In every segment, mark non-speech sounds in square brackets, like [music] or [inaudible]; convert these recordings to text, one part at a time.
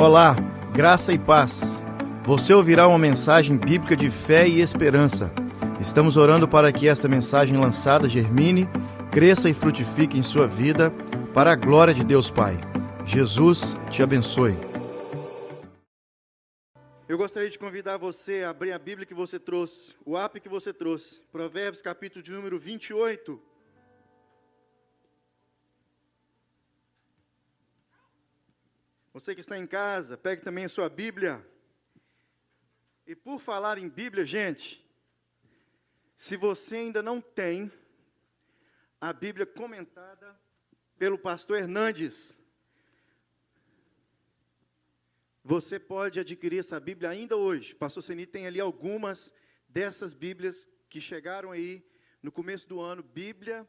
Olá, graça e paz. Você ouvirá uma mensagem bíblica de fé e esperança. Estamos orando para que esta mensagem lançada germine, cresça e frutifique em sua vida, para a glória de Deus Pai. Jesus te abençoe. Eu gostaria de convidar você a abrir a Bíblia que você trouxe, o app que você trouxe, Provérbios capítulo de número 28. Você que está em casa, pegue também a sua Bíblia. E por falar em Bíblia, gente, se você ainda não tem a Bíblia comentada pelo pastor Hernandes, você pode adquirir essa Bíblia ainda hoje. Pastor Seni tem ali algumas dessas Bíblias que chegaram aí no começo do ano, Bíblia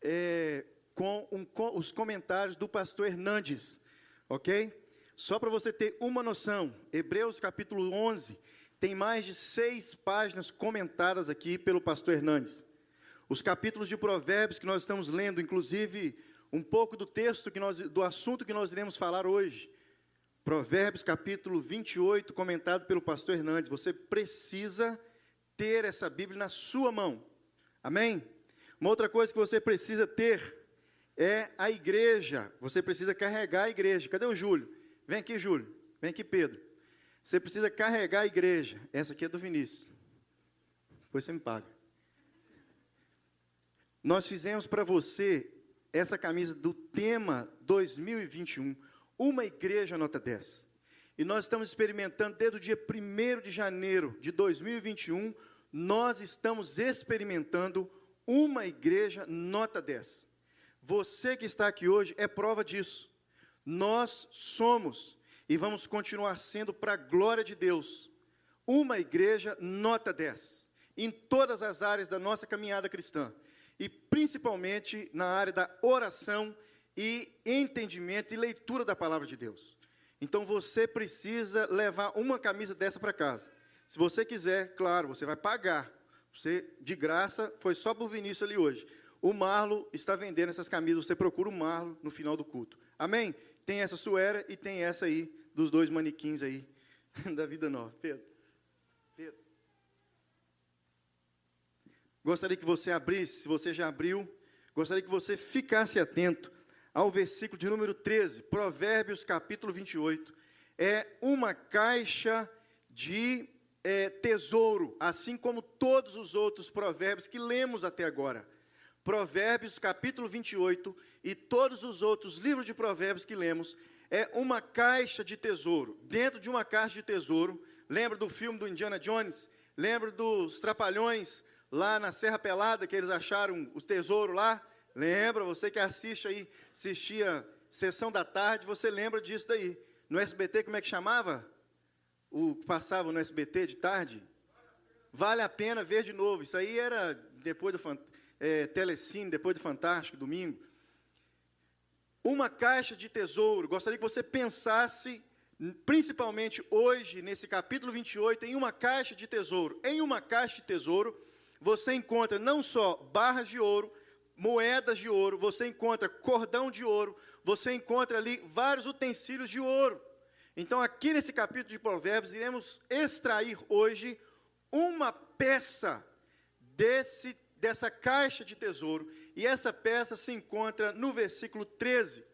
é, com, um, com os comentários do pastor Hernandes, ok? Só para você ter uma noção, Hebreus capítulo 11 tem mais de seis páginas comentadas aqui pelo pastor Hernandes. Os capítulos de Provérbios que nós estamos lendo, inclusive um pouco do texto que nós, do assunto que nós iremos falar hoje. Provérbios capítulo 28, comentado pelo pastor Hernandes. Você precisa ter essa Bíblia na sua mão. Amém? Uma outra coisa que você precisa ter é a igreja. Você precisa carregar a igreja. Cadê o Júlio? Vem aqui, Júlio. Vem aqui, Pedro. Você precisa carregar a igreja. Essa aqui é do Vinícius. Depois você me paga. Nós fizemos para você essa camisa do tema 2021. Uma igreja nota 10. E nós estamos experimentando desde o dia 1 de janeiro de 2021. Nós estamos experimentando uma igreja nota 10. Você que está aqui hoje é prova disso. Nós somos e vamos continuar sendo para a glória de Deus uma igreja nota 10 em todas as áreas da nossa caminhada cristã e principalmente na área da oração e entendimento e leitura da palavra de Deus. Então você precisa levar uma camisa dessa para casa. Se você quiser, claro, você vai pagar. Você de graça, foi só para o Vinícius ali hoje. O Marlo está vendendo essas camisas, você procura o Marlo no final do culto. Amém? Tem essa suera e tem essa aí, dos dois manequins aí, [laughs] da vida nova. Pedro. Pedro. Gostaria que você abrisse, se você já abriu, gostaria que você ficasse atento ao versículo de número 13, Provérbios capítulo 28. É uma caixa de é, tesouro, assim como todos os outros provérbios que lemos até agora. Provérbios capítulo 28 e todos os outros livros de Provérbios que lemos é uma caixa de tesouro. Dentro de uma caixa de tesouro, lembra do filme do Indiana Jones? Lembra dos trapalhões lá na Serra Pelada que eles acharam o tesouro lá? Lembra? Você que assiste aí, assistia sessão da tarde, você lembra disso daí. No SBT, como é que chamava? O que passava no SBT de tarde? Vale a pena ver de novo. Isso aí era depois do é, Telecine, depois do Fantástico, domingo. Uma caixa de tesouro. Gostaria que você pensasse, principalmente hoje, nesse capítulo 28, em uma caixa de tesouro. Em uma caixa de tesouro, você encontra não só barras de ouro, moedas de ouro, você encontra cordão de ouro, você encontra ali vários utensílios de ouro. Então, aqui nesse capítulo de Provérbios, iremos extrair hoje uma peça desse dessa caixa de tesouro, e essa peça se encontra no versículo 13.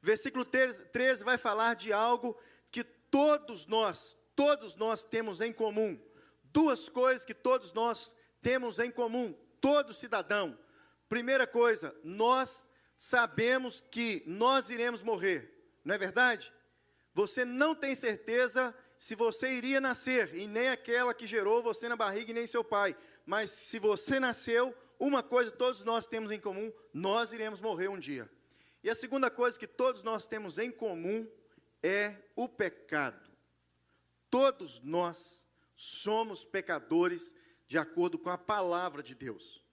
Versículo 13 vai falar de algo que todos nós, todos nós temos em comum. Duas coisas que todos nós temos em comum, todo cidadão. Primeira coisa, nós sabemos que nós iremos morrer, não é verdade? Você não tem certeza se você iria nascer, e nem aquela que gerou você na barriga e nem seu pai. Mas se você nasceu, uma coisa todos nós temos em comum: nós iremos morrer um dia. E a segunda coisa que todos nós temos em comum é o pecado. Todos nós somos pecadores de acordo com a palavra de Deus.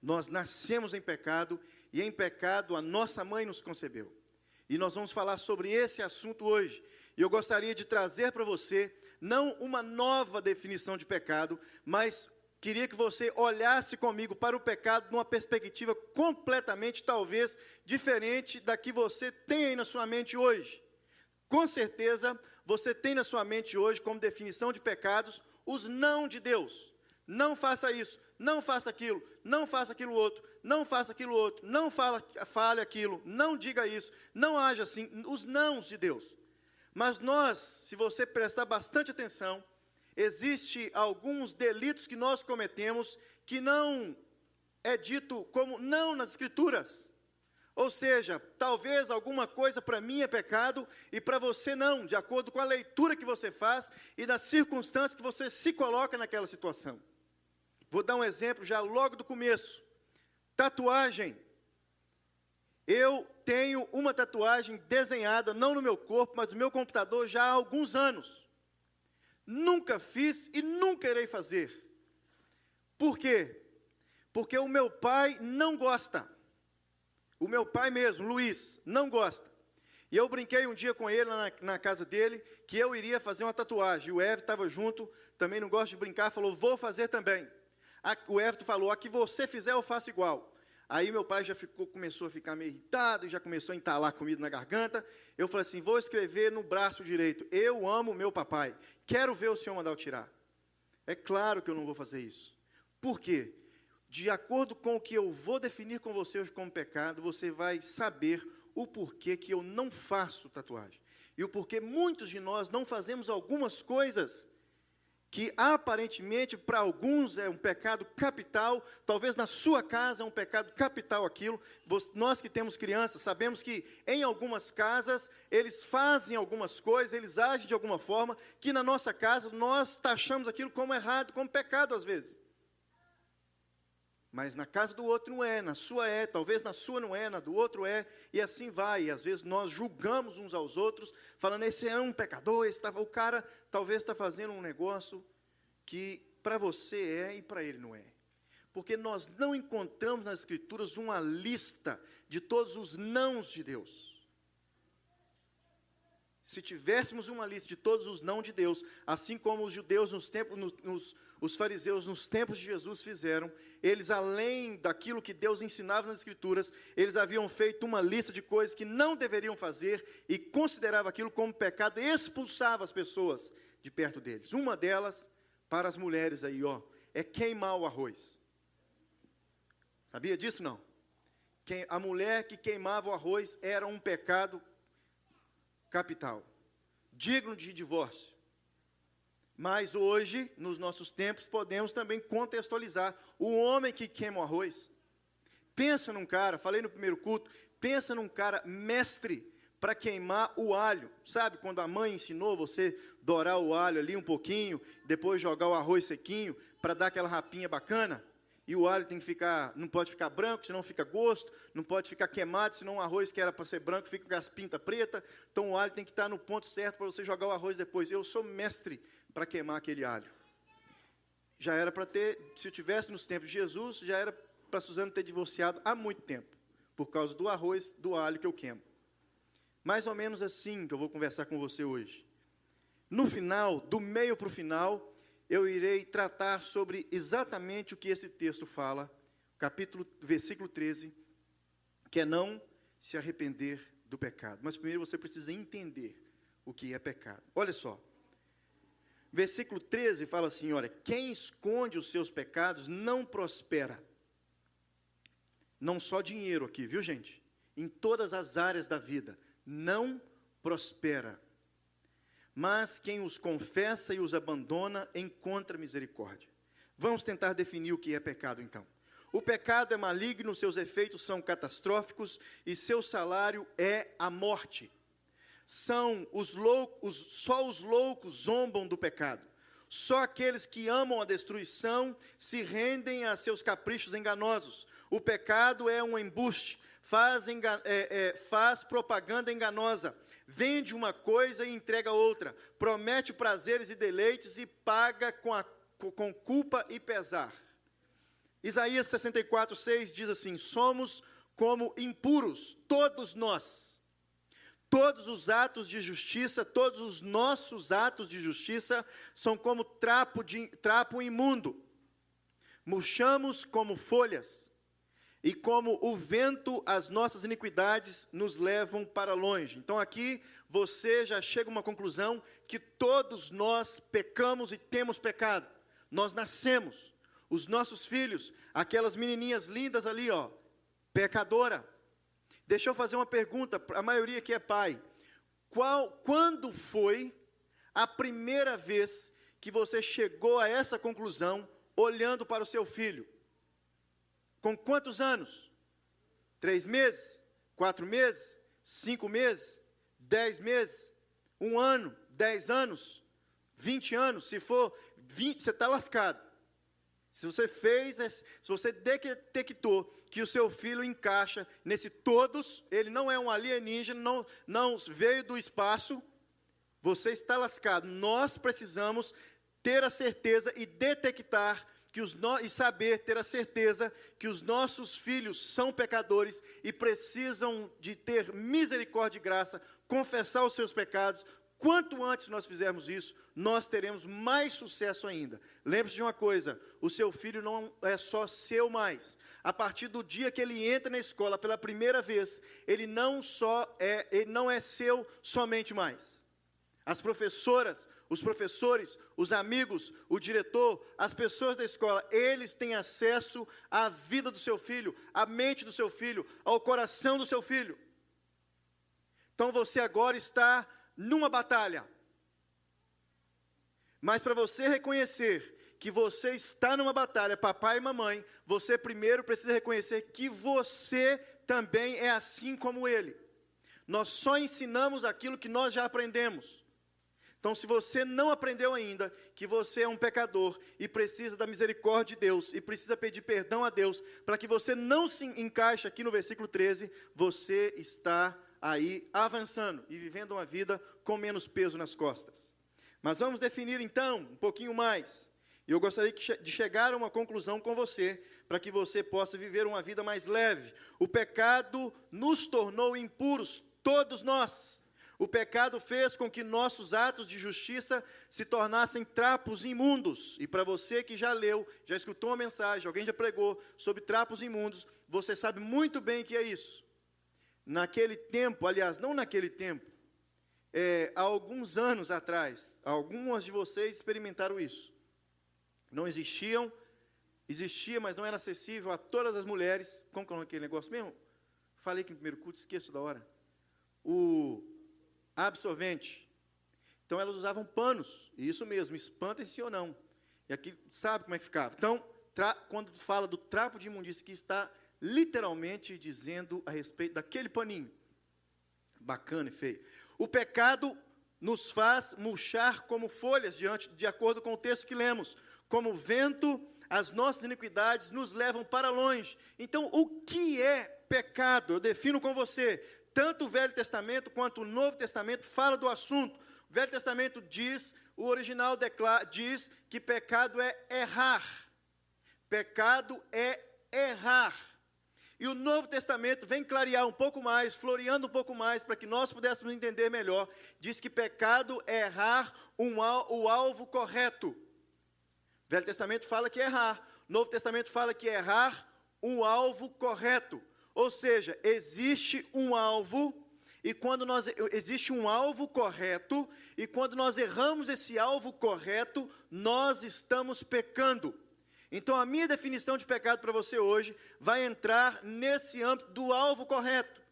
Nós nascemos em pecado e em pecado a nossa mãe nos concebeu. E nós vamos falar sobre esse assunto hoje. E eu gostaria de trazer para você não uma nova definição de pecado, mas queria que você olhasse comigo para o pecado numa perspectiva completamente, talvez, diferente da que você tem aí na sua mente hoje. Com certeza, você tem na sua mente hoje, como definição de pecados, os não de Deus. Não faça isso, não faça aquilo, não faça aquilo outro, não faça aquilo outro, não fala, fale aquilo, não diga isso, não haja assim, os nãos de Deus. Mas nós, se você prestar bastante atenção, existe alguns delitos que nós cometemos que não é dito como não nas escrituras. Ou seja, talvez alguma coisa para mim é pecado e para você não, de acordo com a leitura que você faz e das circunstâncias que você se coloca naquela situação. Vou dar um exemplo já logo do começo. Tatuagem. Eu tenho uma tatuagem desenhada, não no meu corpo, mas no meu computador já há alguns anos. Nunca fiz e nunca irei fazer. Por quê? Porque o meu pai não gosta. O meu pai mesmo, Luiz, não gosta. E eu brinquei um dia com ele na, na casa dele que eu iria fazer uma tatuagem. O Everton estava junto, também não gosta de brincar, falou: vou fazer também. A, o Everton falou: a que você fizer, eu faço igual. Aí meu pai já ficou, começou a ficar meio irritado, já começou a entalar comida na garganta. Eu falei assim: vou escrever no braço direito: Eu amo meu papai. Quero ver o senhor mandar eu tirar. É claro que eu não vou fazer isso. Por quê? de acordo com o que eu vou definir com você hoje como pecado, você vai saber o porquê que eu não faço tatuagem. E o porquê muitos de nós não fazemos algumas coisas que aparentemente para alguns é um pecado capital, talvez na sua casa é um pecado capital aquilo. Nós que temos crianças sabemos que em algumas casas eles fazem algumas coisas, eles agem de alguma forma que na nossa casa nós taxamos aquilo como errado, como pecado às vezes. Mas na casa do outro não é, na sua é, talvez na sua não é, na do outro é, e assim vai. E às vezes nós julgamos uns aos outros, falando: esse é um pecador, esse tá, o cara talvez está fazendo um negócio que para você é e para ele não é. Porque nós não encontramos nas Escrituras uma lista de todos os nãos de Deus. Se tivéssemos uma lista de todos os não de Deus, assim como os judeus nos tempos, nos, os fariseus nos tempos de Jesus fizeram, eles além daquilo que Deus ensinava nas escrituras, eles haviam feito uma lista de coisas que não deveriam fazer e consideravam aquilo como pecado e expulsava as pessoas de perto deles. Uma delas para as mulheres aí, ó, é queimar o arroz. Sabia disso não? a mulher que queimava o arroz era um pecado capital, digno de divórcio. Mas hoje, nos nossos tempos, podemos também contextualizar o homem que queima o arroz. Pensa num cara, falei no primeiro culto, pensa num cara mestre para queimar o alho. Sabe quando a mãe ensinou você dourar o alho ali um pouquinho, depois jogar o arroz sequinho para dar aquela rapinha bacana? E o alho tem que ficar, não pode ficar branco, senão fica gosto, não pode ficar queimado, senão o arroz que era para ser branco fica com as pintas preta. Então o alho tem que estar no ponto certo para você jogar o arroz depois. Eu sou mestre para queimar aquele alho. Já era para ter, se tivesse nos tempos de Jesus, já era para Suzano ter divorciado há muito tempo, por causa do arroz, do alho que eu queimo. Mais ou menos assim que eu vou conversar com você hoje. No final, do meio para o final, eu irei tratar sobre exatamente o que esse texto fala, capítulo, versículo 13, que é não se arrepender do pecado. Mas primeiro você precisa entender o que é pecado. Olha só, Versículo 13 fala assim: olha, quem esconde os seus pecados não prospera. Não só dinheiro aqui, viu gente? Em todas as áreas da vida, não prospera. Mas quem os confessa e os abandona encontra misericórdia. Vamos tentar definir o que é pecado então. O pecado é maligno, seus efeitos são catastróficos e seu salário é a morte são os loucos, só os loucos zombam do pecado. Só aqueles que amam a destruição se rendem a seus caprichos enganosos. O pecado é um embuste, faz, é, é, faz propaganda enganosa, vende uma coisa e entrega outra, promete prazeres e deleites e paga com, a, com culpa e pesar. Isaías 64, 6 diz assim: Somos como impuros, todos nós Todos os atos de justiça, todos os nossos atos de justiça são como trapo, de, trapo imundo. Murchamos como folhas, e como o vento, as nossas iniquidades nos levam para longe. Então aqui você já chega a uma conclusão que todos nós pecamos e temos pecado. Nós nascemos, os nossos filhos, aquelas menininhas lindas ali, ó, pecadora. Deixa eu fazer uma pergunta, a maioria aqui é pai. Qual, quando foi a primeira vez que você chegou a essa conclusão olhando para o seu filho? Com quantos anos? Três meses? Quatro meses? Cinco meses? Dez meses? Um ano? Dez anos? Vinte anos? Se for vinte, você está lascado. Se você fez, se você detectou que o seu filho encaixa nesse todos, ele não é um alienígena, não, não veio do espaço, você está lascado. Nós precisamos ter a certeza e detectar que os no, e saber, ter a certeza que os nossos filhos são pecadores e precisam de ter misericórdia e graça, confessar os seus pecados. Quanto antes nós fizermos isso, nós teremos mais sucesso ainda. Lembre-se de uma coisa: o seu filho não é só seu mais. A partir do dia que ele entra na escola pela primeira vez, ele não só é, ele não é seu somente mais. As professoras, os professores, os amigos, o diretor, as pessoas da escola, eles têm acesso à vida do seu filho, à mente do seu filho, ao coração do seu filho. Então você agora está numa batalha. Mas para você reconhecer que você está numa batalha, papai e mamãe, você primeiro precisa reconhecer que você também é assim como ele. Nós só ensinamos aquilo que nós já aprendemos. Então, se você não aprendeu ainda que você é um pecador e precisa da misericórdia de Deus e precisa pedir perdão a Deus, para que você não se encaixe aqui no versículo 13, você está aí avançando e vivendo uma vida com menos peso nas costas. Mas vamos definir então um pouquinho mais. E eu gostaria de chegar a uma conclusão com você, para que você possa viver uma vida mais leve. O pecado nos tornou impuros, todos nós. O pecado fez com que nossos atos de justiça se tornassem trapos imundos. E para você que já leu, já escutou uma mensagem, alguém já pregou sobre trapos imundos, você sabe muito bem o que é isso. Naquele tempo, aliás, não naquele tempo, é, há alguns anos atrás, algumas de vocês experimentaram isso. Não existiam, existia, mas não era acessível a todas as mulheres. Como que é aquele negócio mesmo? Falei que no primeiro culto, esqueço da hora. O absorvente. Então elas usavam panos, e isso mesmo, espantem-se ou não. E aqui sabe como é que ficava. Então, quando fala do trapo de imundícia, que está literalmente dizendo a respeito daquele paninho. Bacana e feio. O pecado nos faz murchar como folhas, diante, de acordo com o texto que lemos. Como vento, as nossas iniquidades nos levam para longe. Então, o que é pecado? Eu defino com você. Tanto o Velho Testamento quanto o Novo Testamento fala do assunto. O Velho Testamento diz, o original declara, diz que pecado é errar. Pecado é errar. E o Novo Testamento vem clarear um pouco mais, floreando um pouco mais, para que nós pudéssemos entender melhor. Diz que pecado é errar um, o alvo correto. O Velho Testamento fala que é errar. O Novo Testamento fala que é errar um alvo correto. Ou seja, existe um alvo e quando nós existe um alvo correto e quando nós erramos esse alvo correto, nós estamos pecando. Então a minha definição de pecado para você hoje vai entrar nesse âmbito do alvo correto.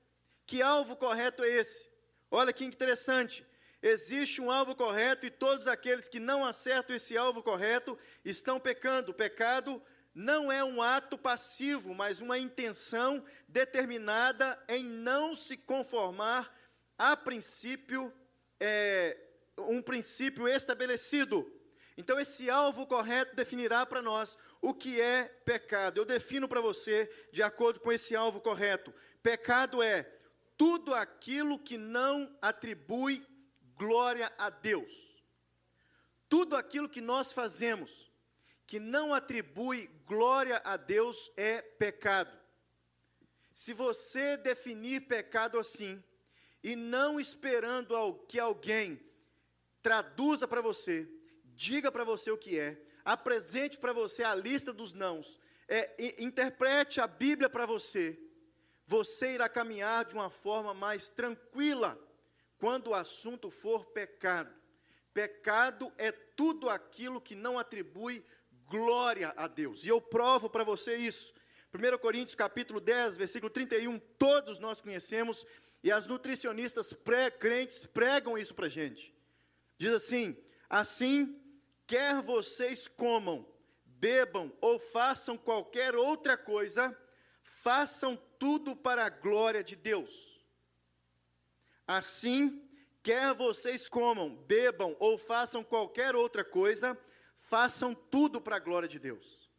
Que alvo correto é esse? Olha que interessante. Existe um alvo correto e todos aqueles que não acertam esse alvo correto estão pecando. O pecado não é um ato passivo, mas uma intenção determinada em não se conformar a princípio, é, um princípio estabelecido. Então, esse alvo correto definirá para nós o que é pecado. Eu defino para você de acordo com esse alvo correto. Pecado é tudo aquilo que não atribui glória a Deus. Tudo aquilo que nós fazemos que não atribui glória a Deus é pecado. Se você definir pecado assim, e não esperando que alguém traduza para você, diga para você o que é, apresente para você a lista dos nãos, é, interprete a Bíblia para você, você irá caminhar de uma forma mais tranquila quando o assunto for pecado. Pecado é tudo aquilo que não atribui glória a Deus. E eu provo para você isso. 1 Coríntios capítulo 10, versículo 31, todos nós conhecemos, e as nutricionistas pré-crentes pregam isso para a gente. Diz assim: assim, quer vocês comam, bebam ou façam qualquer outra coisa, façam tudo para a glória de Deus. Assim, quer vocês comam, bebam ou façam qualquer outra coisa, façam tudo para a glória de Deus.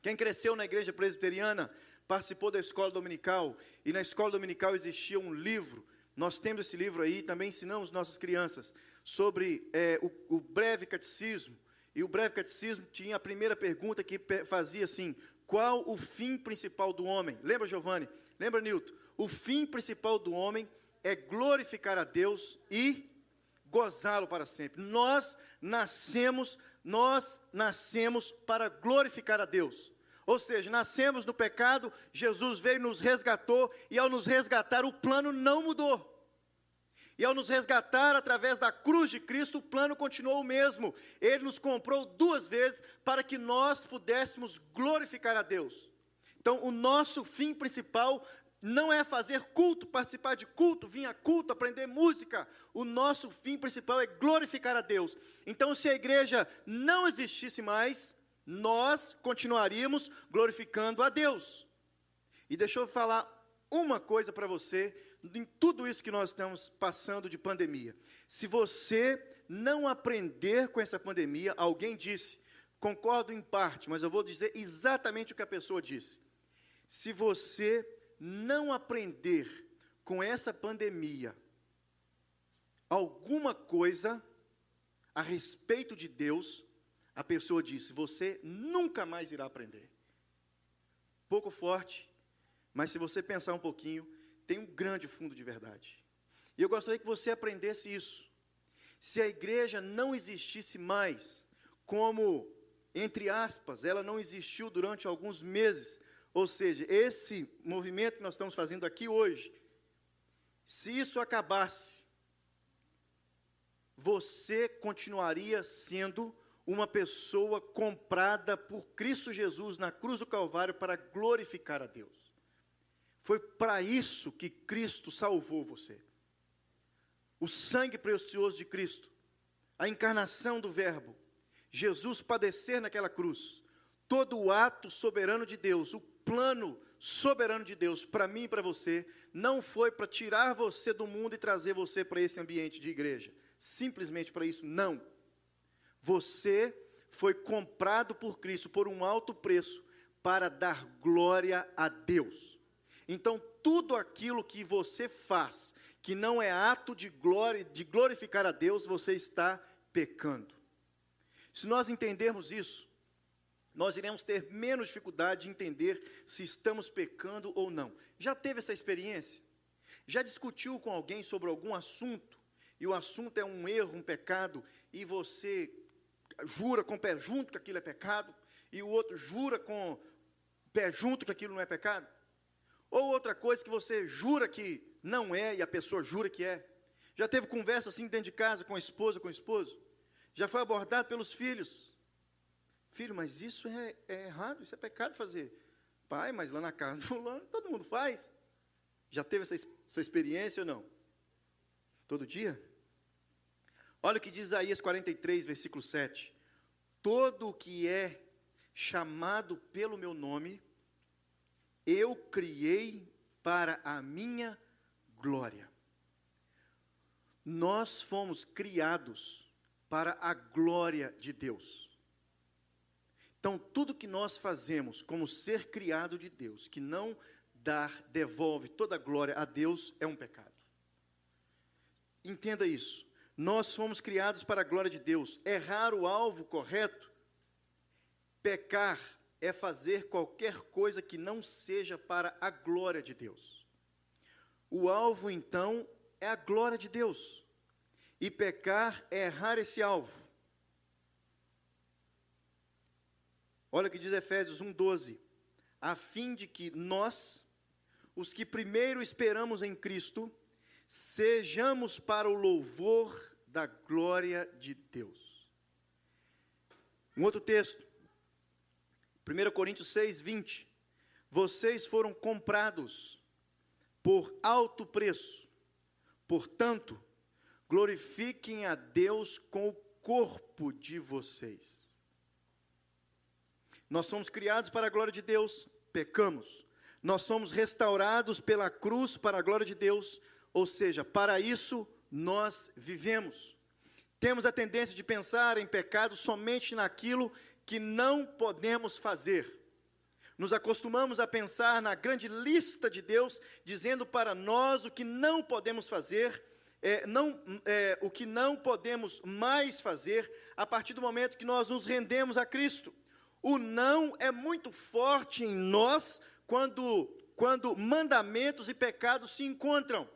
Quem cresceu na igreja presbiteriana, participou da escola dominical, e na escola dominical existia um livro, nós temos esse livro aí, também ensinamos nossas crianças, sobre é, o, o breve catecismo, e o breve catecismo tinha a primeira pergunta que fazia assim: qual o fim principal do homem? Lembra, Giovanni? Lembra, Nilton? O fim principal do homem é glorificar a Deus e gozá-lo para sempre. Nós nascemos, nós nascemos para glorificar a Deus. Ou seja, nascemos no pecado, Jesus veio nos resgatou e ao nos resgatar o plano não mudou. E ao nos resgatar através da cruz de Cristo, o plano continuou o mesmo. Ele nos comprou duas vezes para que nós pudéssemos glorificar a Deus. Então, o nosso fim principal não é fazer culto, participar de culto, vir a culto, aprender música. O nosso fim principal é glorificar a Deus. Então, se a igreja não existisse mais, nós continuaríamos glorificando a Deus. E deixa eu falar uma coisa para você em tudo isso que nós estamos passando de pandemia. Se você não aprender com essa pandemia, alguém disse, concordo em parte, mas eu vou dizer exatamente o que a pessoa disse. Se você não aprender com essa pandemia alguma coisa a respeito de Deus, a pessoa disse: você nunca mais irá aprender. Pouco forte, mas se você pensar um pouquinho, tem um grande fundo de verdade. E eu gostaria que você aprendesse isso. Se a igreja não existisse mais, como, entre aspas, ela não existiu durante alguns meses, ou seja, esse movimento que nós estamos fazendo aqui hoje, se isso acabasse, você continuaria sendo uma pessoa comprada por Cristo Jesus na cruz do Calvário para glorificar a Deus. Foi para isso que Cristo salvou você. O sangue precioso de Cristo, a encarnação do Verbo, Jesus padecer naquela cruz, todo o ato soberano de Deus, o plano soberano de Deus para mim e para você, não foi para tirar você do mundo e trazer você para esse ambiente de igreja, simplesmente para isso, não. Você foi comprado por Cristo por um alto preço para dar glória a Deus. Então, tudo aquilo que você faz, que não é ato de glória, de glorificar a Deus, você está pecando. Se nós entendermos isso, nós iremos ter menos dificuldade de entender se estamos pecando ou não. Já teve essa experiência? Já discutiu com alguém sobre algum assunto, e o assunto é um erro, um pecado, e você jura com o pé junto que aquilo é pecado, e o outro jura com o pé junto que aquilo não é pecado? Ou outra coisa que você jura que não é e a pessoa jura que é. Já teve conversa assim dentro de casa com a esposa, com o esposo? Já foi abordado pelos filhos? Filho, mas isso é, é errado, isso é pecado fazer. Pai, mas lá na casa do fulano todo mundo faz. Já teve essa, essa experiência ou não? Todo dia? Olha o que diz Isaías 43, versículo 7. Todo o que é chamado pelo meu nome, eu criei para a minha glória. Nós fomos criados para a glória de Deus. Então, tudo que nós fazemos como ser criado de Deus, que não dar, devolve toda a glória a Deus, é um pecado. Entenda isso. Nós fomos criados para a glória de Deus. Errar o alvo correto, pecar, é fazer qualquer coisa que não seja para a glória de Deus. O alvo, então, é a glória de Deus. E pecar é errar esse alvo. Olha o que diz Efésios 1:12, a fim de que nós, os que primeiro esperamos em Cristo, sejamos para o louvor da glória de Deus. Um outro texto, 1 Coríntios 6, 20. Vocês foram comprados por alto preço, portanto, glorifiquem a Deus com o corpo de vocês. Nós somos criados para a glória de Deus, pecamos. Nós somos restaurados pela cruz para a glória de Deus, ou seja, para isso nós vivemos. Temos a tendência de pensar em pecado somente naquilo que não podemos fazer. Nos acostumamos a pensar na grande lista de Deus, dizendo para nós o que não podemos fazer, é, não, é, o que não podemos mais fazer, a partir do momento que nós nos rendemos a Cristo. O não é muito forte em nós quando, quando mandamentos e pecados se encontram.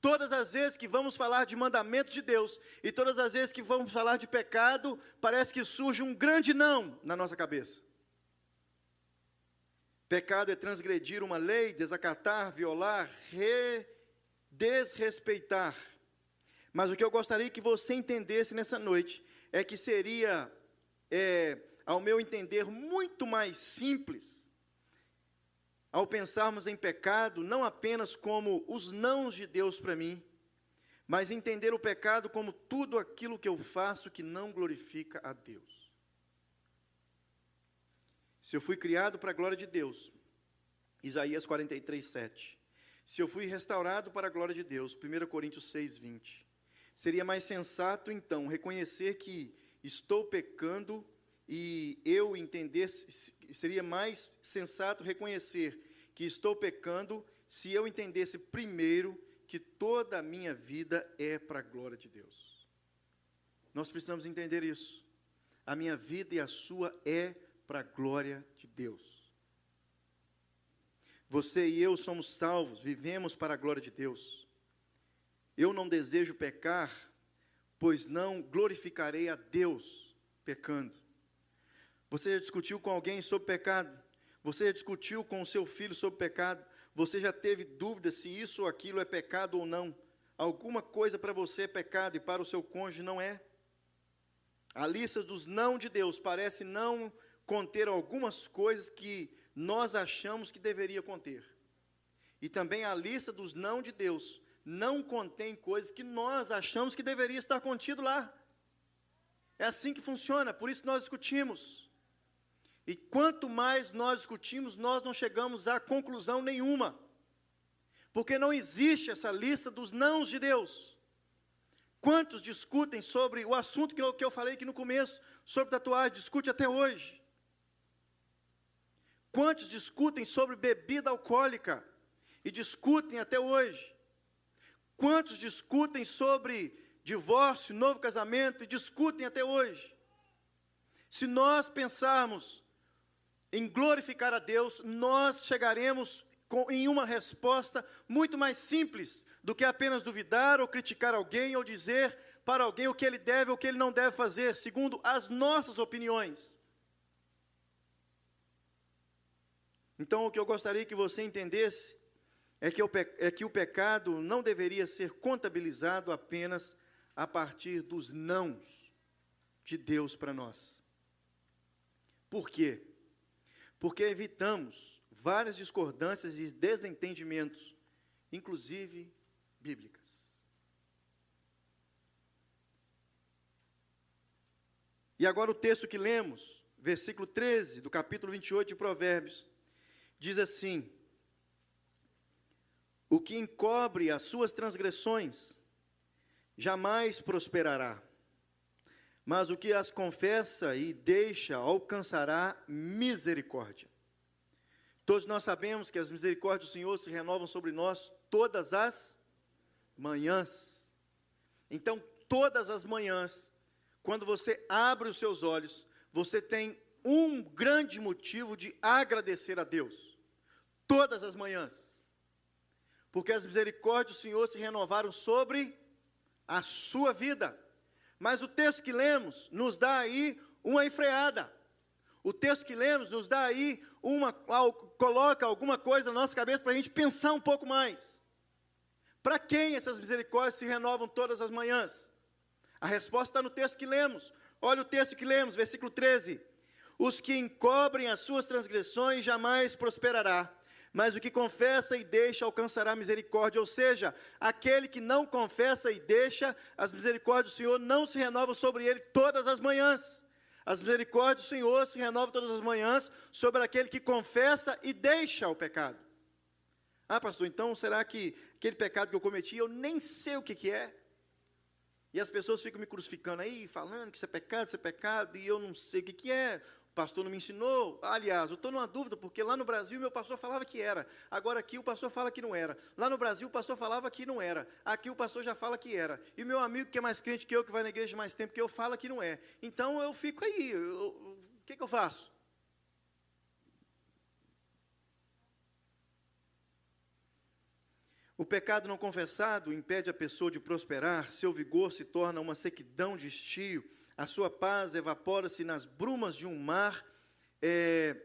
Todas as vezes que vamos falar de mandamentos de Deus e todas as vezes que vamos falar de pecado, parece que surge um grande não na nossa cabeça. Pecado é transgredir uma lei, desacatar, violar, re, desrespeitar. Mas o que eu gostaria que você entendesse nessa noite é que seria, é, ao meu entender, muito mais simples ao pensarmos em pecado, não apenas como os nãos de Deus para mim, mas entender o pecado como tudo aquilo que eu faço que não glorifica a Deus. Se eu fui criado para a glória de Deus, Isaías 43, 7. Se eu fui restaurado para a glória de Deus, 1 Coríntios 6, 20. Seria mais sensato, então, reconhecer que estou pecando e eu entender, seria mais sensato reconhecer que estou pecando se eu entendesse primeiro que toda a minha vida é para a glória de Deus. Nós precisamos entender isso. A minha vida e a sua é para a glória de Deus. Você e eu somos salvos, vivemos para a glória de Deus. Eu não desejo pecar, pois não glorificarei a Deus pecando. Você já discutiu com alguém sobre pecado? Você já discutiu com o seu filho sobre pecado? Você já teve dúvida se isso ou aquilo é pecado ou não? Alguma coisa para você é pecado e para o seu cônjuge não é? A lista dos não de Deus parece não conter algumas coisas que nós achamos que deveria conter. E também a lista dos não de Deus não contém coisas que nós achamos que deveria estar contido lá. É assim que funciona, por isso nós discutimos. E quanto mais nós discutimos, nós não chegamos a conclusão nenhuma. Porque não existe essa lista dos nãos de Deus. Quantos discutem sobre o assunto que eu, que eu falei aqui no começo, sobre tatuagem, discute até hoje? Quantos discutem sobre bebida alcoólica e discutem até hoje? Quantos discutem sobre divórcio, novo casamento e discutem até hoje? Se nós pensarmos em glorificar a Deus, nós chegaremos com, em uma resposta muito mais simples do que apenas duvidar ou criticar alguém ou dizer para alguém o que ele deve ou o que ele não deve fazer, segundo as nossas opiniões. Então, o que eu gostaria que você entendesse é que, o, é que o pecado não deveria ser contabilizado apenas a partir dos nãos de Deus para nós. Por quê? Porque evitamos várias discordâncias e desentendimentos, inclusive bíblicas. E agora o texto que lemos, versículo 13 do capítulo 28 de Provérbios, diz assim: O que encobre as suas transgressões jamais prosperará mas o que as confessa e deixa alcançará misericórdia. Todos nós sabemos que as misericórdias do Senhor se renovam sobre nós todas as manhãs. Então, todas as manhãs, quando você abre os seus olhos, você tem um grande motivo de agradecer a Deus. Todas as manhãs. Porque as misericórdias do Senhor se renovaram sobre a sua vida. Mas o texto que lemos nos dá aí uma enfreada. O texto que lemos nos dá aí uma, coloca alguma coisa na nossa cabeça para a gente pensar um pouco mais. Para quem essas misericórdias se renovam todas as manhãs? A resposta está no texto que lemos. Olha o texto que lemos, versículo 13. Os que encobrem as suas transgressões jamais prosperará, mas o que confessa e deixa alcançará misericórdia. Ou seja, aquele que não confessa e deixa, as misericórdias do Senhor não se renovam sobre ele todas as manhãs. As misericórdias do Senhor se renovam todas as manhãs sobre aquele que confessa e deixa o pecado. Ah, pastor, então será que aquele pecado que eu cometi, eu nem sei o que, que é? E as pessoas ficam me crucificando aí, falando que isso é pecado, isso é pecado, e eu não sei o que, que é pastor não me ensinou. Aliás, eu estou numa dúvida, porque lá no Brasil meu pastor falava que era. Agora aqui o pastor fala que não era. Lá no Brasil o pastor falava que não era. Aqui o pastor já fala que era. E meu amigo que é mais crente que eu, que vai na igreja mais tempo que eu, fala que não é. Então eu fico aí. o que, que eu faço? O pecado não confessado impede a pessoa de prosperar, seu vigor se torna uma sequidão de estio a sua paz evapora-se nas brumas de um mar, é,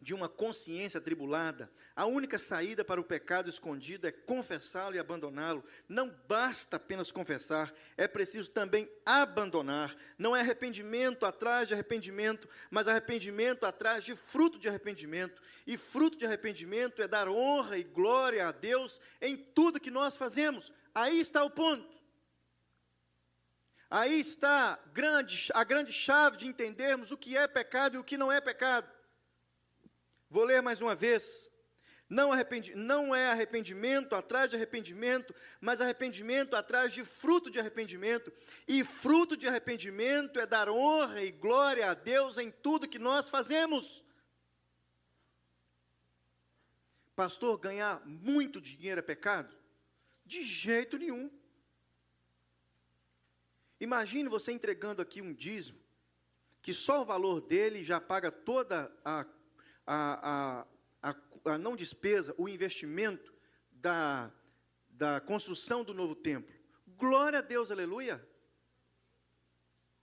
de uma consciência atribulada. A única saída para o pecado escondido é confessá-lo e abandoná-lo. Não basta apenas confessar, é preciso também abandonar. Não é arrependimento atrás de arrependimento, mas arrependimento atrás de fruto de arrependimento. E fruto de arrependimento é dar honra e glória a Deus em tudo que nós fazemos. Aí está o ponto. Aí está grande, a grande chave de entendermos o que é pecado e o que não é pecado. Vou ler mais uma vez. Não, não é arrependimento atrás de arrependimento, mas arrependimento atrás de fruto de arrependimento. E fruto de arrependimento é dar honra e glória a Deus em tudo que nós fazemos. Pastor, ganhar muito dinheiro é pecado? De jeito nenhum. Imagine você entregando aqui um dízimo, que só o valor dele já paga toda a, a, a, a, não despesa, o investimento da, da construção do novo templo. Glória a Deus, aleluia.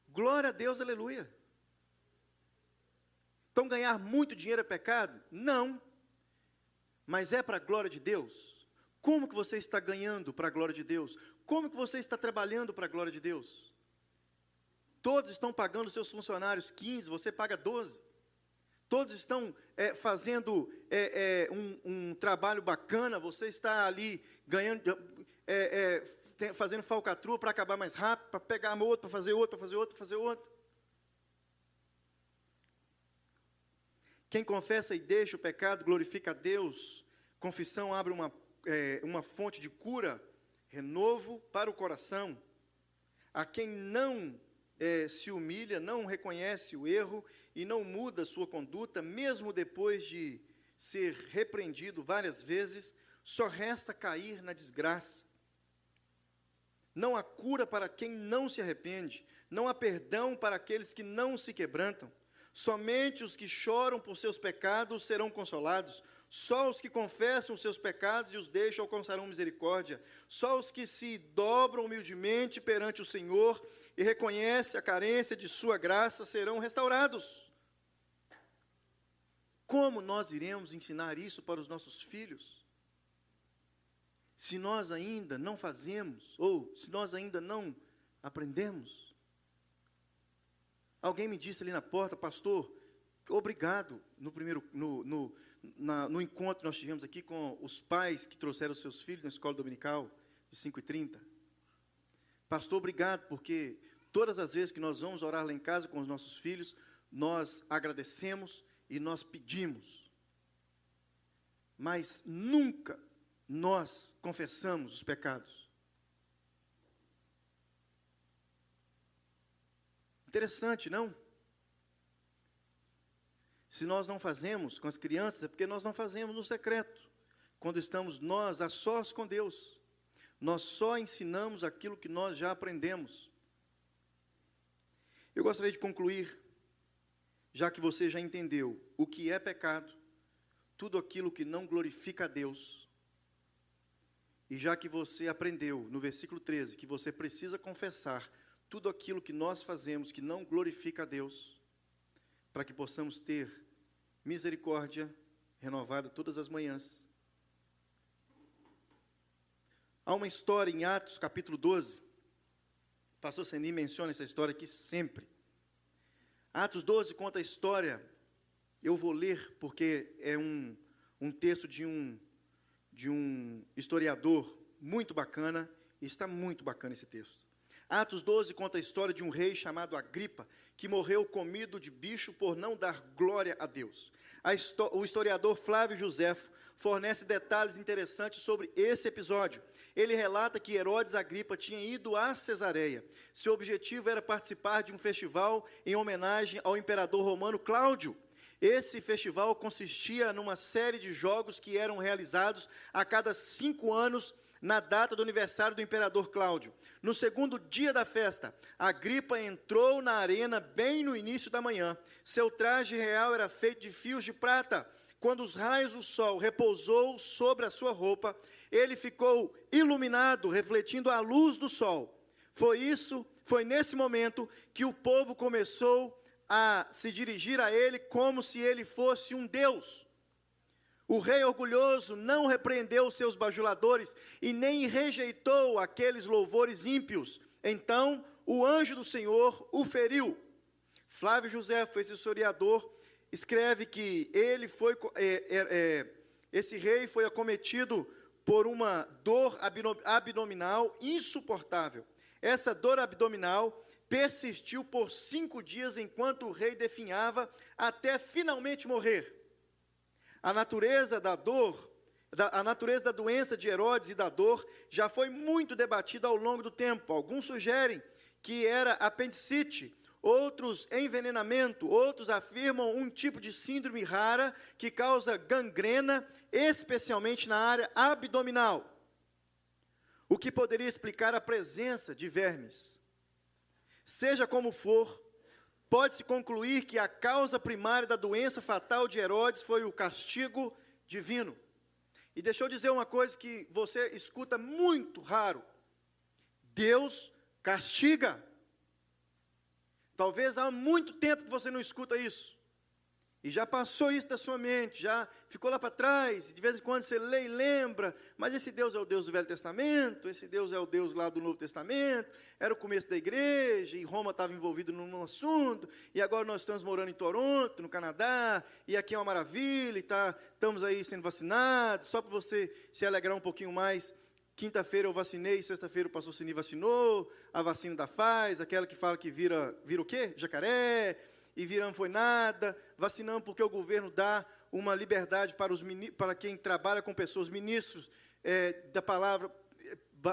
Glória a Deus, aleluia. Então ganhar muito dinheiro é pecado? Não. Mas é para a glória de Deus. Como que você está ganhando para a glória de Deus? Como que você está trabalhando para a glória de Deus? Todos estão pagando seus funcionários 15, você paga 12. Todos estão é, fazendo é, é, um, um, trabalho bacana, você está ali ganhando, é, é, fazendo falcatrua para acabar mais rápido, para pegar outro, para fazer outro, para fazer outro, para fazer outro. Quem confessa e deixa o pecado glorifica a Deus. Confissão abre uma, é, uma fonte de cura, renovo para o coração. A quem não é, se humilha, não reconhece o erro e não muda sua conduta, mesmo depois de ser repreendido várias vezes, só resta cair na desgraça. Não há cura para quem não se arrepende, não há perdão para aqueles que não se quebrantam. Somente os que choram por seus pecados serão consolados. Só os que confessam os seus pecados e os deixam alcançarão misericórdia. Só os que se dobram humildemente perante o Senhor e reconhece a carência de sua graça serão restaurados. Como nós iremos ensinar isso para os nossos filhos? Se nós ainda não fazemos, ou se nós ainda não aprendemos. Alguém me disse ali na porta, pastor, obrigado no primeiro, no, no, na, no encontro que nós tivemos aqui com os pais que trouxeram seus filhos na escola dominical de 5 e 30. Pastor, obrigado, porque Todas as vezes que nós vamos orar lá em casa com os nossos filhos, nós agradecemos e nós pedimos. Mas nunca nós confessamos os pecados. Interessante, não? Se nós não fazemos com as crianças, é porque nós não fazemos no secreto. Quando estamos nós a sós com Deus, nós só ensinamos aquilo que nós já aprendemos. Eu gostaria de concluir, já que você já entendeu o que é pecado, tudo aquilo que não glorifica a Deus, e já que você aprendeu no versículo 13 que você precisa confessar tudo aquilo que nós fazemos que não glorifica a Deus, para que possamos ter misericórdia renovada todas as manhãs. Há uma história em Atos, capítulo 12. O pastor Seni menciona essa história aqui sempre. Atos 12 conta a história, eu vou ler porque é um, um texto de um, de um historiador muito bacana, e está muito bacana esse texto. Atos 12 conta a história de um rei chamado Agripa, que morreu comido de bicho por não dar glória a Deus. A o historiador Flávio Josefo fornece detalhes interessantes sobre esse episódio. Ele relata que Herodes Agripa tinha ido a Cesareia. Seu objetivo era participar de um festival em homenagem ao imperador romano Cláudio. Esse festival consistia numa série de jogos que eram realizados a cada cinco anos na data do aniversário do imperador Cláudio. No segundo dia da festa, Agripa entrou na arena bem no início da manhã. Seu traje real era feito de fios de prata. Quando os raios do sol repousou sobre a sua roupa, ele ficou iluminado, refletindo a luz do sol. Foi isso, foi nesse momento que o povo começou a se dirigir a ele como se ele fosse um deus. O rei orgulhoso não repreendeu os seus bajuladores e nem rejeitou aqueles louvores ímpios. Então o anjo do Senhor o feriu. Flávio José, esse historiador, escreve que ele foi, é, é, é, esse rei foi acometido por uma dor abdominal insuportável. Essa dor abdominal persistiu por cinco dias enquanto o rei definhava até finalmente morrer. A natureza da dor, da, a natureza da doença de Herodes e da dor já foi muito debatida ao longo do tempo. Alguns sugerem que era apendicite, outros envenenamento, outros afirmam um tipo de síndrome rara que causa gangrena, especialmente na área abdominal. O que poderia explicar a presença de vermes. Seja como for, pode-se concluir que a causa primária da doença fatal de Herodes foi o castigo divino. E deixa eu dizer uma coisa que você escuta muito raro: Deus castiga. Talvez há muito tempo que você não escuta isso. E já passou isso da sua mente, já ficou lá para trás, de vez em quando você lê e lembra, mas esse Deus é o Deus do Velho Testamento, esse Deus é o Deus lá do Novo Testamento, era o começo da igreja, e Roma estava envolvido num assunto, e agora nós estamos morando em Toronto, no Canadá, e aqui é uma maravilha, e tá, estamos aí sendo vacinados, só para você se alegrar um pouquinho mais, quinta-feira eu vacinei, sexta-feira o pastor Sini vacinou, a vacina da Faz, aquela que fala que vira, vira o quê? Jacaré, e virão foi nada, vacinamos porque o governo dá uma liberdade para, os, para quem trabalha com pessoas, ministros é, da palavra,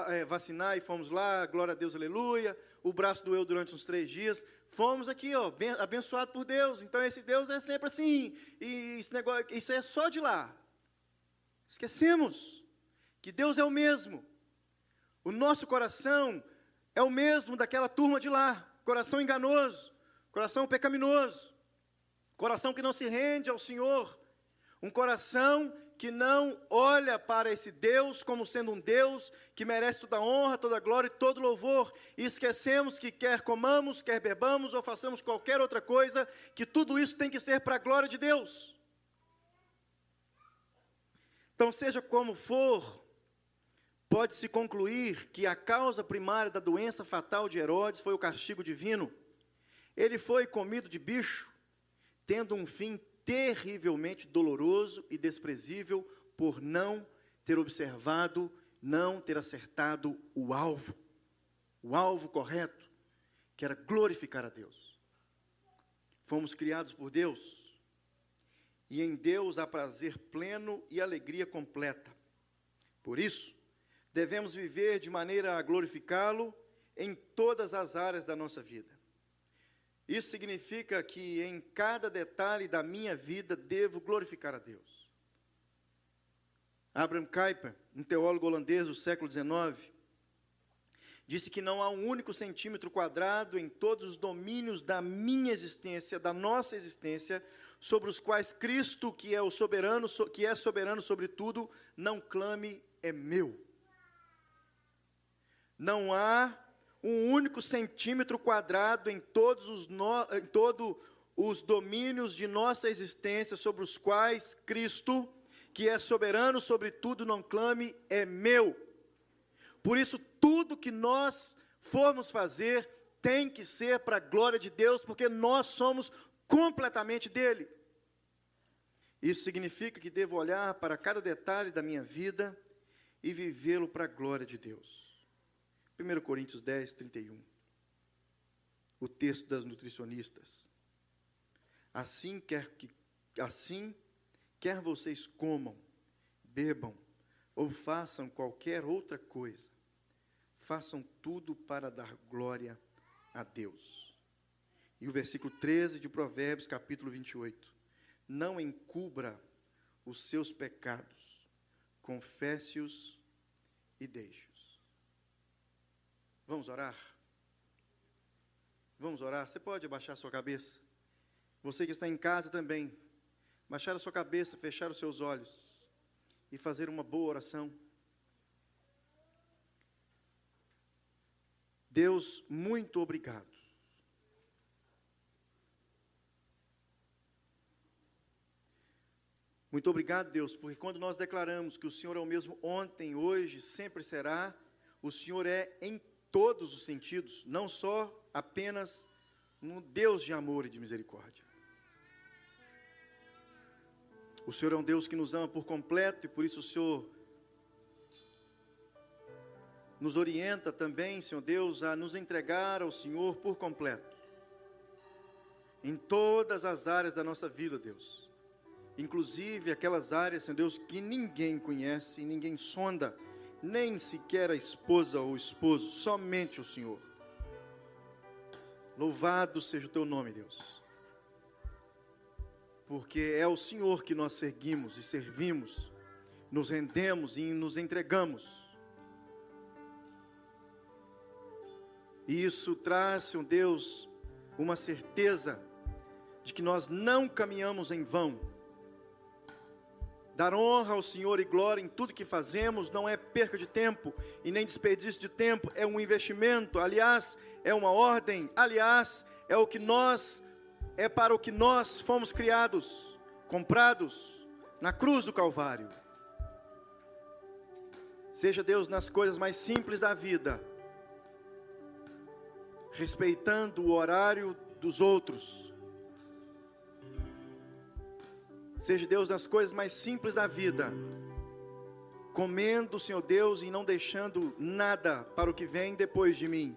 é, vacinar, e fomos lá, glória a Deus, aleluia, o braço doeu durante uns três dias, fomos aqui, ó, abençoado por Deus, então esse Deus é sempre assim, e esse negócio, isso é só de lá, esquecemos que Deus é o mesmo, o nosso coração é o mesmo daquela turma de lá, coração enganoso, coração pecaminoso, coração que não se rende ao Senhor, um coração que não olha para esse Deus como sendo um Deus que merece toda honra, toda glória e todo louvor, e esquecemos que quer comamos, quer bebamos ou façamos qualquer outra coisa, que tudo isso tem que ser para a glória de Deus. Então, seja como for, pode-se concluir que a causa primária da doença fatal de Herodes foi o castigo divino. Ele foi comido de bicho, tendo um fim terrivelmente doloroso e desprezível por não ter observado, não ter acertado o alvo, o alvo correto, que era glorificar a Deus. Fomos criados por Deus, e em Deus há prazer pleno e alegria completa. Por isso, devemos viver de maneira a glorificá-lo em todas as áreas da nossa vida. Isso significa que em cada detalhe da minha vida devo glorificar a Deus. Abraham Kuyper, um teólogo holandês do século XIX, disse que não há um único centímetro quadrado em todos os domínios da minha existência, da nossa existência, sobre os quais Cristo, que é o soberano, que é soberano sobre tudo, não clame é meu. Não há um único centímetro quadrado em, todos os no, em todo os domínios de nossa existência sobre os quais Cristo, que é soberano sobre tudo, não clame, é meu. Por isso, tudo que nós formos fazer tem que ser para a glória de Deus, porque nós somos completamente dele. Isso significa que devo olhar para cada detalhe da minha vida e vivê-lo para a glória de Deus. 1 Coríntios 10, 31. O texto das nutricionistas. Assim quer que assim quer vocês comam, bebam ou façam qualquer outra coisa, façam tudo para dar glória a Deus. E o versículo 13 de Provérbios, capítulo 28. Não encubra os seus pecados, confesse-os e deixe-os. Vamos orar? Vamos orar? Você pode abaixar sua cabeça? Você que está em casa também, baixar a sua cabeça, fechar os seus olhos e fazer uma boa oração. Deus, muito obrigado. Muito obrigado, Deus, porque quando nós declaramos que o Senhor é o mesmo ontem, hoje, sempre será, o Senhor é em todos os sentidos, não só apenas um Deus de amor e de misericórdia. O Senhor é um Deus que nos ama por completo e por isso o Senhor nos orienta também, Senhor Deus, a nos entregar ao Senhor por completo. Em todas as áreas da nossa vida, Deus. Inclusive aquelas áreas, Senhor Deus, que ninguém conhece, ninguém sonda, nem sequer a esposa ou o esposo, somente o Senhor. Louvado seja o teu nome, Deus porque é o Senhor que nós seguimos e servimos, nos rendemos e nos entregamos. E isso traz, Senhor Deus, uma certeza de que nós não caminhamos em vão. Dar honra ao Senhor e glória em tudo que fazemos não é perca de tempo e nem desperdício de tempo, é um investimento, aliás, é uma ordem, aliás, é o que nós é para o que nós fomos criados, comprados na cruz do Calvário. Seja Deus nas coisas mais simples da vida, respeitando o horário dos outros. Seja Deus nas coisas mais simples da vida, comendo, Senhor Deus, e não deixando nada para o que vem depois de mim.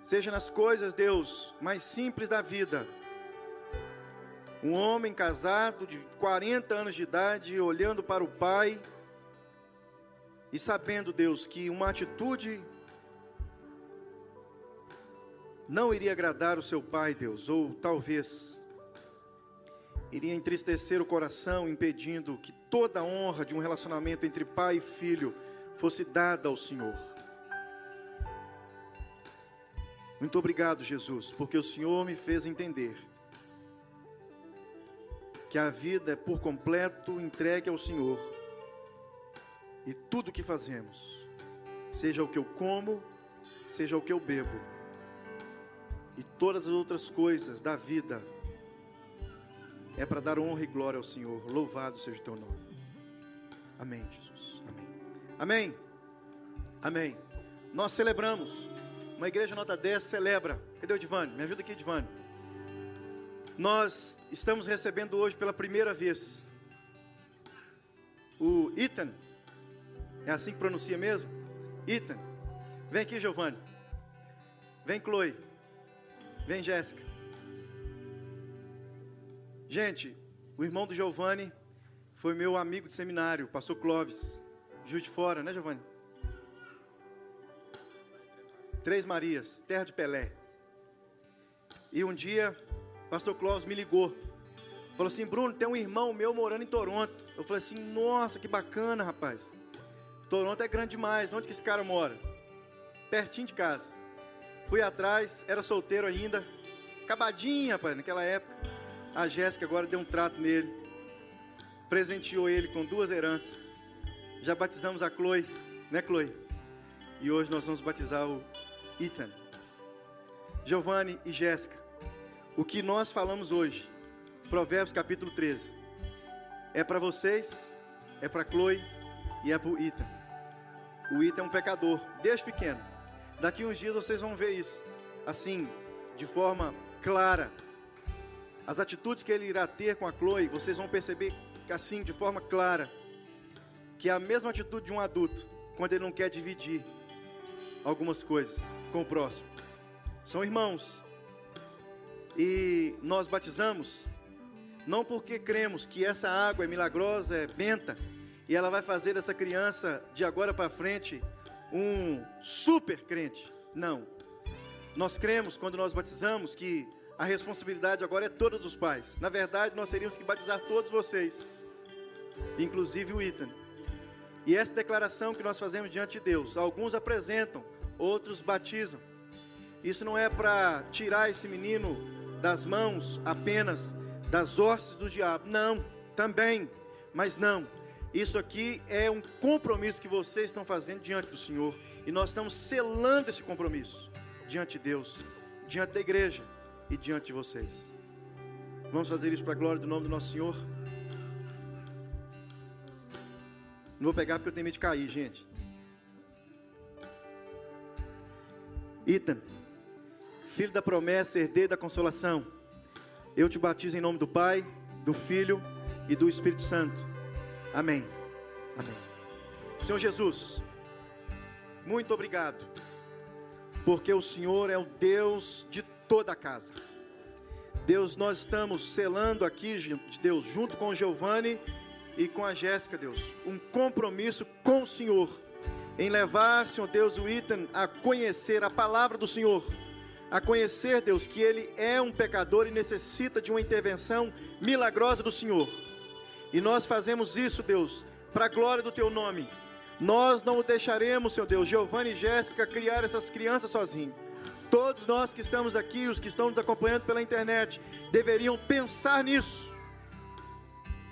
seja nas coisas, Deus, mais simples da vida. Um homem casado de 40 anos de idade, olhando para o pai e sabendo, Deus, que uma atitude não iria agradar o seu pai, Deus, ou talvez iria entristecer o coração, impedindo que toda a honra de um relacionamento entre pai e filho fosse dada ao Senhor. Muito obrigado, Jesus, porque o Senhor me fez entender que a vida é por completo entregue ao Senhor. E tudo que fazemos, seja o que eu como, seja o que eu bebo, e todas as outras coisas da vida, é para dar honra e glória ao Senhor. Louvado seja o teu nome. Amém, Jesus. Amém. Amém. Amém. Nós celebramos uma igreja nota 10 celebra. Cadê o Divane? Me ajuda aqui, Divane. Nós estamos recebendo hoje pela primeira vez o Ethan. É assim que pronuncia mesmo? Ethan. Vem aqui, Giovanni. Vem, Chloe. Vem, Jéssica. Gente, o irmão do Giovanni foi meu amigo de seminário, pastor Clóvis. Juiz de fora, né, Giovanni? Três Marias, terra de Pelé. E um dia, pastor Clóvis me ligou. Falou assim: Bruno, tem um irmão meu morando em Toronto. Eu falei assim: nossa, que bacana, rapaz. Toronto é grande demais. Onde que esse cara mora? Pertinho de casa. Fui atrás, era solteiro ainda. Acabadinho, rapaz, naquela época. A Jéssica agora deu um trato nele. Presenteou ele com duas heranças. Já batizamos a Chloe, né, Chloe? E hoje nós vamos batizar o Ethan. Giovanni e Jéssica, o que nós falamos hoje, Provérbios capítulo 13, é para vocês, é para Chloe e é para o Ethan. O Ethan é um pecador, desde pequeno. Daqui uns dias vocês vão ver isso, assim, de forma clara. As atitudes que ele irá ter com a Chloe, vocês vão perceber assim, de forma clara, que é a mesma atitude de um adulto, quando ele não quer dividir algumas coisas com o próximo. São irmãos. E nós batizamos não porque cremos que essa água é milagrosa, é benta, e ela vai fazer essa criança de agora para frente um super crente. Não. Nós cremos quando nós batizamos que a responsabilidade agora é toda dos pais. Na verdade, nós teríamos que batizar todos vocês, inclusive o Ethan. E essa declaração que nós fazemos diante de Deus, alguns apresentam, outros batizam. Isso não é para tirar esse menino das mãos apenas das hostes do diabo. Não, também, mas não. Isso aqui é um compromisso que vocês estão fazendo diante do Senhor. E nós estamos selando esse compromisso diante de Deus, diante da igreja e diante de vocês. Vamos fazer isso para a glória do nome do nosso Senhor. Não vou pegar porque eu tenho medo de cair, gente. Ethan, filho da promessa, herdeiro da consolação. Eu te batizo em nome do Pai, do Filho e do Espírito Santo. Amém. Amém. Senhor Jesus, muito obrigado, porque o Senhor é o Deus de toda a casa. Deus, nós estamos selando aqui, Deus, junto com o Giovanni e com a Jéssica, Deus, um compromisso com o Senhor, em levar, Senhor Deus, o Ethan a conhecer a palavra do Senhor a conhecer, Deus, que ele é um pecador e necessita de uma intervenção milagrosa do Senhor. E nós fazemos isso, Deus, para a glória do teu nome. Nós não o deixaremos, Senhor Deus, Giovanni e Jéssica, criar essas crianças sozinhos. Todos nós que estamos aqui, os que estão nos acompanhando pela internet, deveriam pensar nisso.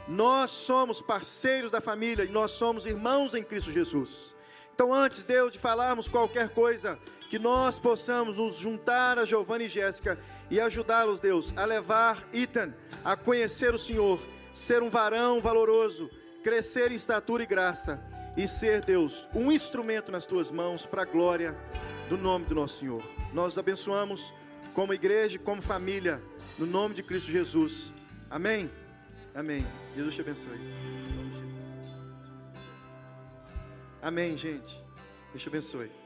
Nós somos parceiros da família e nós somos irmãos em Cristo Jesus. Então, antes, Deus, de falarmos qualquer coisa, que nós possamos nos juntar a Giovanni e Jéssica e ajudá-los, Deus, a levar Ethan a conhecer o Senhor, ser um varão valoroso, crescer em estatura e graça e ser, Deus, um instrumento nas tuas mãos para a glória do nome do nosso Senhor. Nós abençoamos como igreja como família, no nome de Cristo Jesus. Amém? Amém. Jesus te abençoe. Amém, gente. Deus te abençoe.